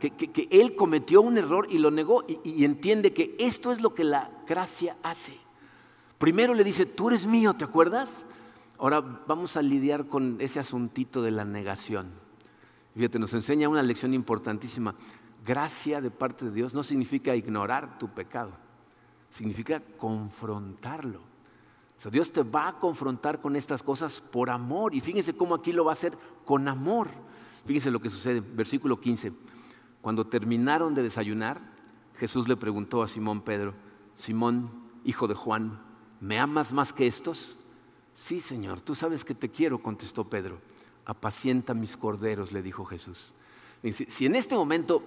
que, él cometió un error y lo negó y, entiende que esto es lo que la gracia hace. Primero le dice, tú eres mío, ¿te acuerdas? Ahora vamos a lidiar con ese asuntito de la negación. Fíjate, nos enseña una lección importantísima. Gracia de parte de Dios no significa ignorar tu pecado, significa confrontarlo. Dios te va a confrontar con estas cosas por amor. Y fíjense cómo aquí lo va a hacer con amor. Fíjense lo que sucede, versículo 15. Cuando terminaron de desayunar, Jesús le preguntó a Simón Pedro, Simón, hijo de Juan, ¿me amas más que estos? Sí, Señor, tú sabes que te quiero, contestó Pedro. Apacienta mis corderos, le dijo Jesús. Si en este momento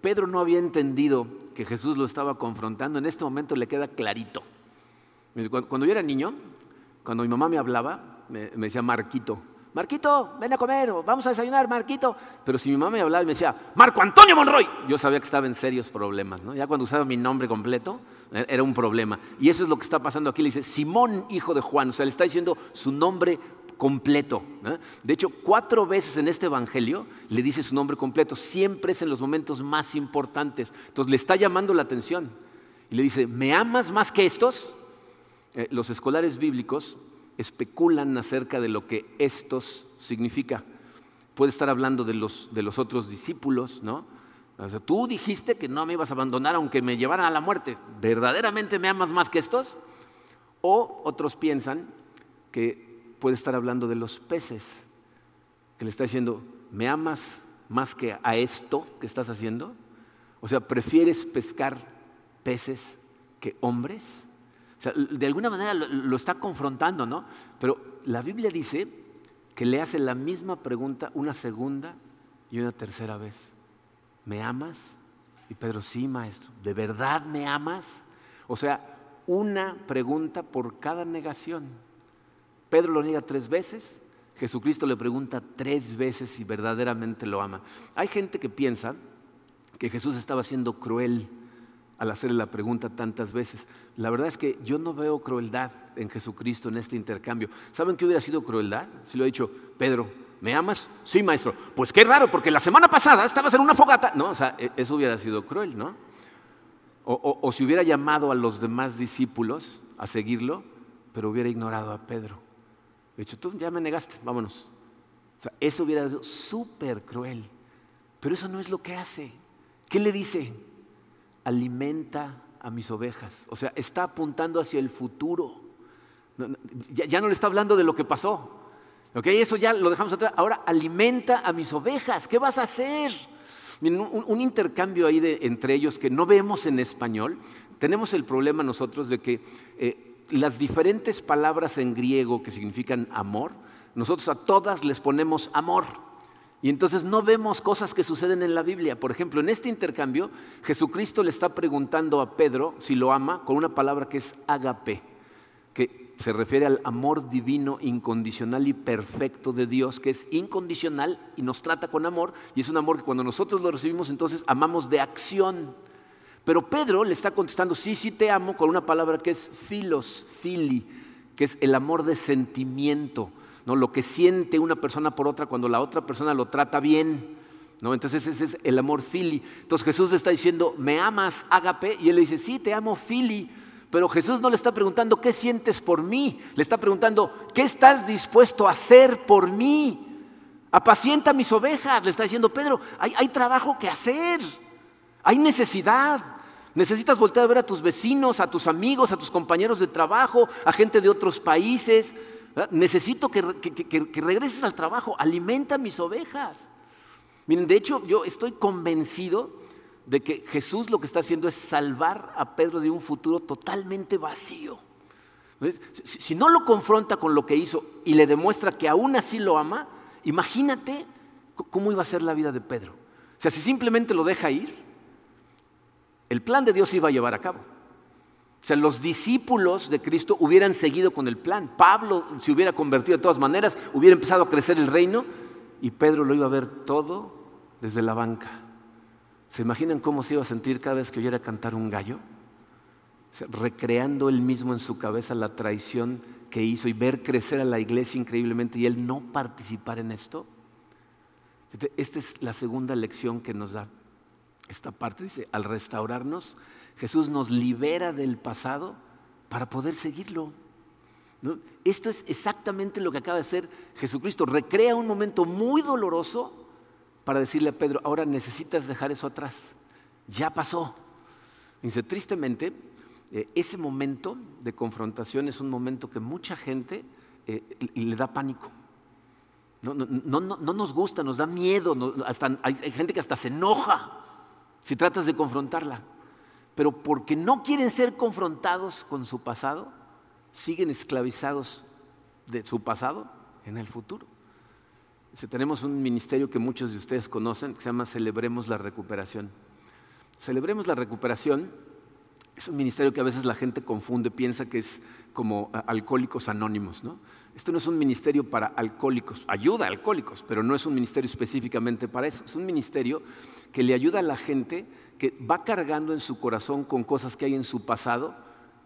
Pedro no había entendido que Jesús lo estaba confrontando, en este momento le queda clarito. Cuando yo era niño, cuando mi mamá me hablaba, me, decía Marquito. Marquito, ven a comer, vamos a desayunar, Marquito. Pero si mi mamá me hablaba y me decía, Marco Antonio Monroy, yo sabía que estaba en serios problemas. ¿no? Ya cuando usaba mi nombre completo, e, era un problema. Y eso es lo que está pasando aquí. Le dice, Simón, hijo de Juan. O sea, le está diciendo su nombre completo. De hecho, cuatro veces en este Evangelio le dice su nombre completo. Siempre es en los momentos más importantes. Entonces le está llamando la atención. Y le dice, ¿me amas más que estos? Eh, los escolares bíblicos especulan acerca de lo que estos significa. Puede estar hablando de los, de los otros discípulos, ¿no? O sea, tú dijiste que no me ibas a abandonar aunque me llevaran a la muerte. ¿Verdaderamente me amas más que estos? O otros piensan que puede estar hablando de los peces, que le está diciendo, ¿me amas más que a esto que estás haciendo? O sea, ¿prefieres pescar peces que hombres? De alguna manera lo, está confrontando, ¿no? Pero la Biblia dice que le hace la misma pregunta una segunda y una tercera vez. ¿Me amas? Y Pedro, sí, maestro, ¿de verdad me amas? O sea, una pregunta por cada negación. Pedro lo niega tres veces, Jesucristo le pregunta tres veces si verdaderamente lo ama. Hay gente que piensa que Jesús estaba siendo cruel al hacerle la pregunta tantas veces. La verdad es que yo no veo crueldad en Jesucristo en este intercambio. ¿Saben qué hubiera sido crueldad? Si lo ha dicho, Pedro, ¿me amas? Sí, maestro. Pues qué raro, porque la semana pasada estabas en una fogata. No, o sea, e, eso hubiera sido cruel, ¿no? O, si hubiera llamado a los demás discípulos a seguirlo, pero hubiera ignorado a Pedro. De hecho, tú ya me negaste, vámonos. O sea, eso hubiera sido súper cruel. Pero eso no es lo que hace. ¿Qué le dice? Alimenta a mis ovejas. O sea, está apuntando hacia el futuro. Ya, no le está hablando de lo que pasó. ¿Ok? Eso ya lo dejamos atrás. Ahora alimenta a mis ovejas. ¿Qué vas a hacer? un, intercambio ahí de, entre ellos que no vemos en español. Tenemos el problema nosotros de que eh, las diferentes palabras en griego que significan amor, nosotros a todas les ponemos amor. Y entonces no vemos cosas que suceden en la Biblia. Por ejemplo, en este intercambio, Jesucristo le está preguntando a Pedro si lo ama con una palabra que es agape, que se refiere al amor divino, incondicional y perfecto de Dios, que es incondicional y nos trata con amor, y es un amor que cuando nosotros lo recibimos, entonces amamos de acción. Pero Pedro le está contestando, sí, sí te amo, con una palabra que es filos, fili, que es el amor de sentimiento ¿no? lo que siente una persona por otra cuando la otra persona lo trata bien. ¿no? Entonces ese es el amor fili. Entonces Jesús está diciendo, ¿me amas, ágape? Y él le dice, sí, te amo, fili. Pero Jesús no le está preguntando, ¿qué sientes por mí? Le está preguntando, ¿qué estás dispuesto a hacer por mí? Apacienta mis ovejas. Le está diciendo, Pedro, hay, hay trabajo que hacer. Hay necesidad. Necesitas voltear a ver a tus vecinos, a tus amigos, a tus compañeros de trabajo, a gente de otros países. Necesito que, regreses al trabajo, alimenta mis ovejas. Miren, de hecho yo estoy convencido de que Jesús lo que está haciendo es salvar a Pedro de un futuro totalmente vacío. Si no lo confronta con lo que hizo y le demuestra que aún así lo ama, imagínate cómo iba a ser la vida de Pedro. O sea, si simplemente lo deja ir, el plan de Dios iba a llevar a cabo. O sea, los discípulos de Cristo hubieran seguido con el plan. Pablo se hubiera convertido de todas maneras, hubiera empezado a crecer el reino y Pedro lo iba a ver todo desde la banca. ¿Se imaginan cómo se iba a sentir cada vez que oyera cantar un gallo? recreando él mismo en su cabeza la traición que hizo y ver crecer a la iglesia increíblemente y él no participar en esto. Esta es la segunda lección que nos da esta parte. Dice, al restaurarnos, Jesús nos libera del pasado para poder seguirlo. Esto es exactamente lo que acaba de hacer Jesucristo. Recrea un momento muy doloroso para decirle a Pedro, ahora necesitas dejar eso atrás. Ya pasó. Dice, tristemente, eh, ese momento de confrontación es un momento que mucha gente eh, le da pánico. No, nos gusta, nos da miedo, hay gente que hasta se enoja si tratas de confrontarla pero porque no quieren ser confrontados con su pasado, siguen esclavizados de su pasado en el futuro. tenemos un ministerio que muchos de ustedes conocen, que se llama Celebremos la Recuperación. Celebremos la Recuperación es un ministerio que a veces la gente confunde, piensa que es como alcohólicos anónimos. ¿no? Esto no es un ministerio para alcohólicos, ayuda a alcohólicos, pero no es un ministerio específicamente para eso. Es un ministerio que le ayuda a la gente que va cargando en su corazón con cosas que hay en su pasado,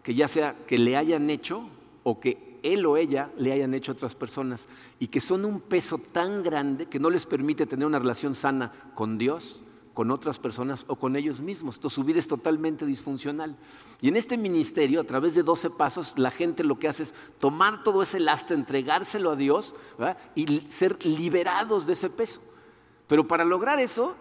que ya sea que le hayan hecho o que él o ella le hayan hecho a otras personas, y que son un peso tan grande que no les permite tener una relación sana con Dios, con otras personas o con ellos mismos. Entonces su vida es totalmente disfuncional. Y en este ministerio, a través de 12 pasos, la gente lo que hace es tomar todo ese lastre, entregárselo a Dios y ser liberados de ese peso. Pero para lograr eso,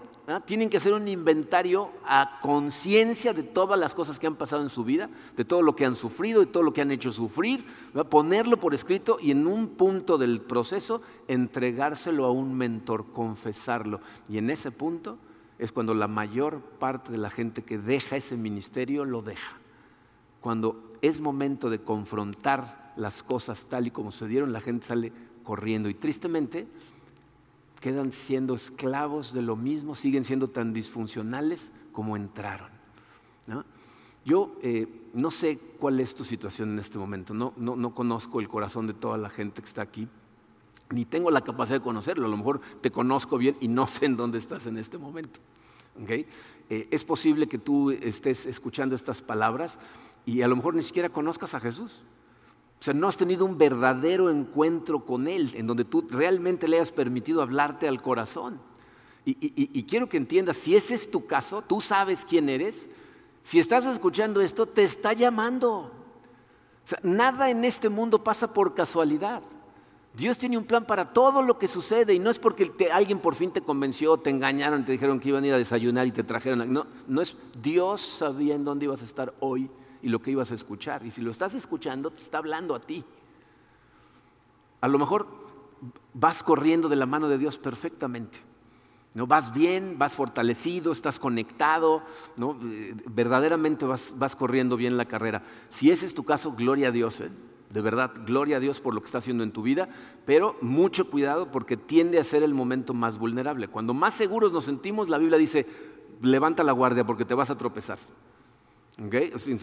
tienen que hacer un inventario a conciencia de todas las cosas que han pasado en su vida, de todo lo que han sufrido, de todo lo que han hecho sufrir, ponerlo por escrito y en un punto del proceso entregárselo a un mentor, confesarlo. Y en ese punto es cuando la mayor parte de la gente que deja ese ministerio lo deja. Cuando es momento de confrontar las cosas tal y como se dieron, la gente sale corriendo. Y tristemente, quedan siendo esclavos de lo mismo, siguen siendo tan disfuncionales como entraron. Yo eh, no sé cuál es tu situación en este momento, no, no, conozco el corazón de toda la gente que está aquí, ni tengo la capacidad de conocerlo, a lo mejor te conozco bien y no sé en dónde estás en este momento. Eh, es posible que tú estés escuchando estas palabras y a lo mejor ni siquiera conozcas a Jesús. O sea, no has tenido un verdadero encuentro con Él, en donde tú realmente le has permitido hablarte al corazón. Y, quiero que entiendas, si ese es tu caso, tú sabes quién eres, si estás escuchando esto, te está llamando. O sea, nada en este mundo pasa por casualidad. Dios tiene un plan para todo lo que sucede y no es porque alguien por fin te convenció, te engañaron, te dijeron que iban a ir a desayunar y te trajeron. No, no es Dios sabía en dónde ibas a estar hoy y lo que ibas a escuchar. Y si lo estás escuchando, te está hablando a ti. A lo mejor vas corriendo de la mano de Dios perfectamente. ¿no? Vas bien, vas fortalecido, estás conectado, ¿no? Eh, verdaderamente vas, vas, corriendo bien la carrera. Si ese es tu caso, gloria a Dios, ¿eh? de verdad, gloria a Dios por lo que está haciendo en tu vida, pero mucho cuidado porque tiende a ser el momento más vulnerable. Cuando más seguros nos sentimos, la Biblia dice, levanta la guardia porque te vas a tropezar.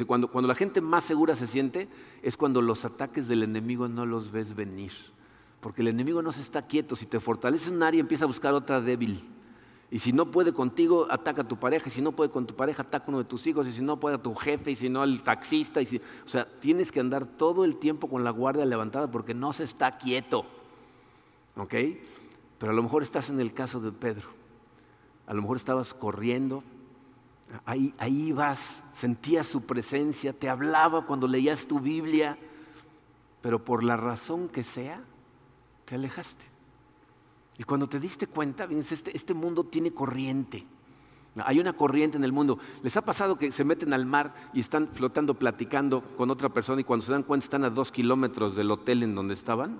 Cuando, cuando la gente más segura se siente es cuando los ataques del enemigo no los ves venir. Porque el enemigo no se está quieto. Si te fortalece un área, empieza a buscar otra débil. Y si no puede contigo, ataca a tu pareja. Y si no puede con tu pareja, ataca a uno de tus hijos. Y si no puede a tu jefe. Y si no al taxista. O sea, tienes que andar todo el tiempo con la guardia levantada porque no se está quieto. ¿Ok? Pero a lo mejor estás en el caso de Pedro. A lo mejor estabas corriendo. Ahí, ahí vas, sentías su presencia, te hablaba cuando leías tu Biblia. Pero por la razón que sea, te alejaste. Y cuando te diste cuenta, este, este mundo tiene corriente. Hay una corriente en el mundo. ¿Les ha pasado que se meten al mar y están flotando, platicando con otra persona y cuando se dan cuenta están a dos kilómetros del hotel en donde estaban?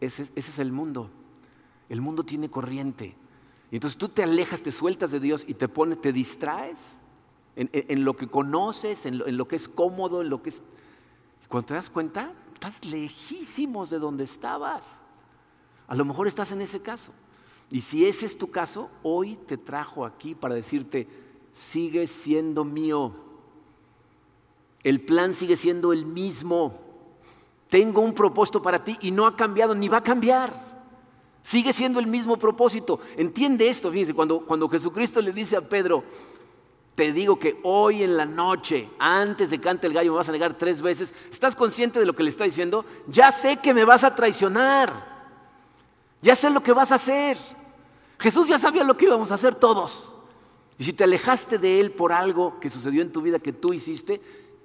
Ese, es el mundo. El mundo tiene corriente. Y entonces tú te alejas, te sueltas de Dios y te pones, te distraes en, lo que conoces, en lo, en lo, que es cómodo, en lo que es. Y cuando te das cuenta, estás lejísimos de donde estabas. A lo mejor estás en ese caso. Y si ese es tu caso, hoy te trajo aquí para decirte, sigue siendo mío. El plan sigue siendo el mismo. Tengo un propósito para ti y no ha cambiado ni va a cambiar. Sigue siendo el mismo propósito. Entiende esto, fíjense, cuando, cuando Jesucristo le dice a Pedro, te digo que hoy en la noche, antes de cante el gallo, me vas a negar tres veces, ¿estás consciente de lo que le está diciendo? Ya sé que me vas a traicionar. Ya sé lo que vas a hacer. Jesús ya sabía lo que íbamos a hacer todos. Y si te alejaste de Él por algo que sucedió en tu vida que tú hiciste,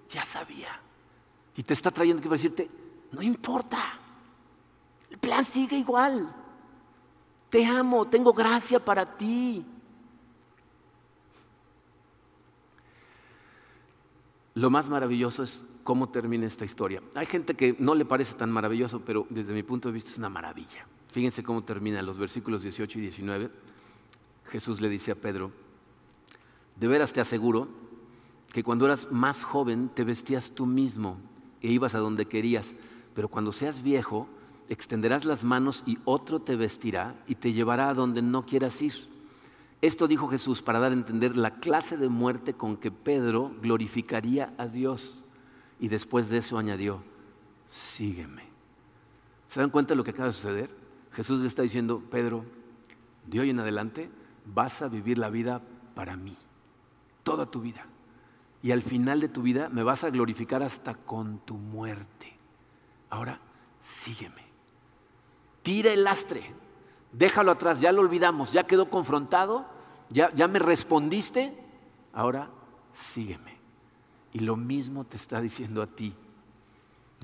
ya sabía. Y te está trayendo que decirte, no importa. El plan sigue igual. Te amo, tengo gracia para ti. Lo más maravilloso es cómo termina esta historia. Hay gente que no le parece tan maravilloso, pero desde mi punto de vista es una maravilla. Fíjense cómo terminan los versículos 18 y 19. Jesús le dice a Pedro, de veras te aseguro que cuando eras más joven te vestías tú mismo e ibas a donde querías, pero cuando seas viejo extenderás las manos y otro te vestirá y te llevará a donde no quieras ir. Esto dijo Jesús para dar a entender la clase de muerte con que Pedro glorificaría a Dios. Y después de eso añadió, sígueme. ¿Se dan cuenta de lo que acaba de suceder? Jesús le está diciendo, Pedro, de hoy en adelante vas a vivir la vida para mí, toda tu vida. Y al final de tu vida me vas a glorificar hasta con tu muerte. Ahora, sígueme. Tira el lastre, déjalo atrás, ya lo olvidamos, ya quedó confrontado, ya, ya me respondiste, ahora sígueme. Y lo mismo te está diciendo a ti.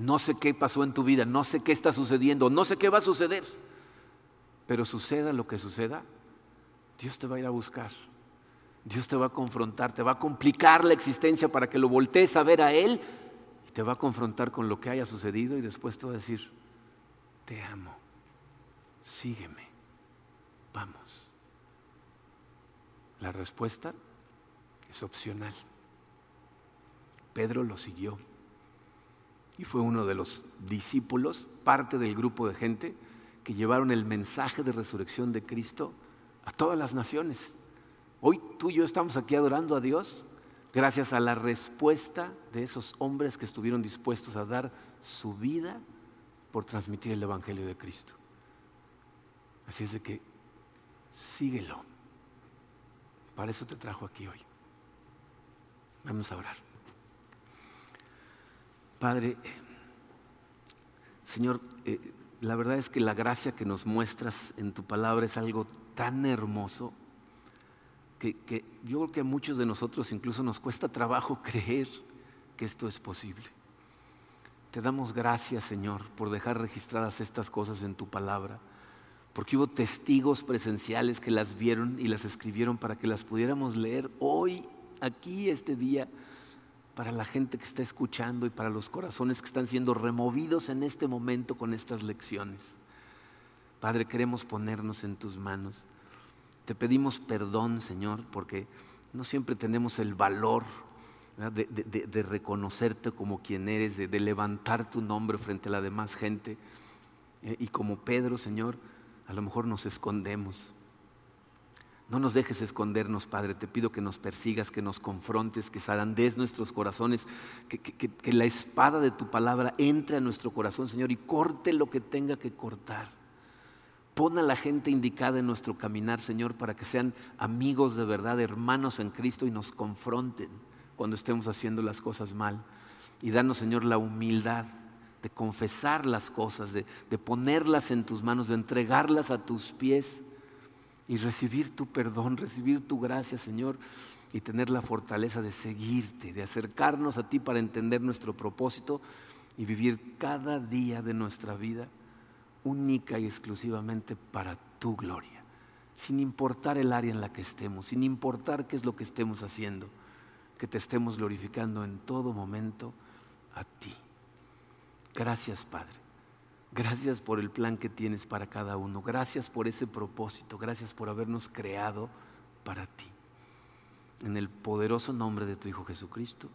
No sé qué pasó en tu vida, no sé qué está sucediendo, no sé qué va a suceder. Pero suceda lo que suceda, Dios te va a ir a buscar. Dios te va a confrontar, te va a complicar la existencia para que lo voltees a ver a Él y te va a confrontar con lo que haya sucedido y después te va a decir, te amo, sígueme, vamos. La respuesta es opcional. Pedro lo siguió y fue uno de los discípulos, parte del grupo de gente que llevaron el mensaje de resurrección de Cristo a todas las naciones. Hoy tú y yo estamos aquí adorando a Dios gracias a la respuesta de esos hombres que estuvieron dispuestos a dar su vida por transmitir el Evangelio de Cristo. Así es de que síguelo. Para eso te trajo aquí hoy. Vamos a orar. Padre, Señor, eh, la verdad es que la gracia que nos muestras en tu palabra es algo tan hermoso que, yo creo que a muchos de nosotros incluso nos cuesta trabajo creer que esto es posible. Te damos gracias, Señor, por dejar registradas estas cosas en tu palabra, porque hubo testigos presenciales que las vieron y las escribieron para que las pudiéramos leer hoy, aquí, este día para la gente que está escuchando y para los corazones que están siendo removidos en este momento con estas lecciones. Padre, queremos ponernos en tus manos. Te pedimos perdón, Señor, porque no siempre tenemos el valor de, reconocerte como quien eres, de, levantar tu nombre frente a la demás gente. Eh, y como Pedro, Señor, a lo mejor nos escondemos. No nos dejes escondernos, Padre. Te pido que nos persigas, que nos confrontes, que zarandees nuestros corazones, que, que, la espada de tu palabra entre a nuestro corazón, Señor, y corte lo que tenga que cortar. Pon a la gente indicada en nuestro caminar, Señor, para que sean amigos de verdad, hermanos en Cristo y nos confronten cuando estemos haciendo las cosas mal. Y danos, Señor, la humildad de confesar las cosas, de, ponerlas en tus manos, de entregarlas a tus pies y recibir tu perdón, recibir tu gracia, Señor, y tener la fortaleza de seguirte, de acercarnos a ti para entender nuestro propósito y vivir cada día de nuestra vida única y exclusivamente para tu gloria, sin importar el área en la que estemos, sin importar qué es lo que estemos haciendo que te estemos glorificando en todo momento a ti. Gracias, Padre. Gracias por el plan que tienes para cada uno. Gracias por ese propósito. Gracias por habernos creado para ti. En el poderoso nombre de tu Hijo Jesucristo.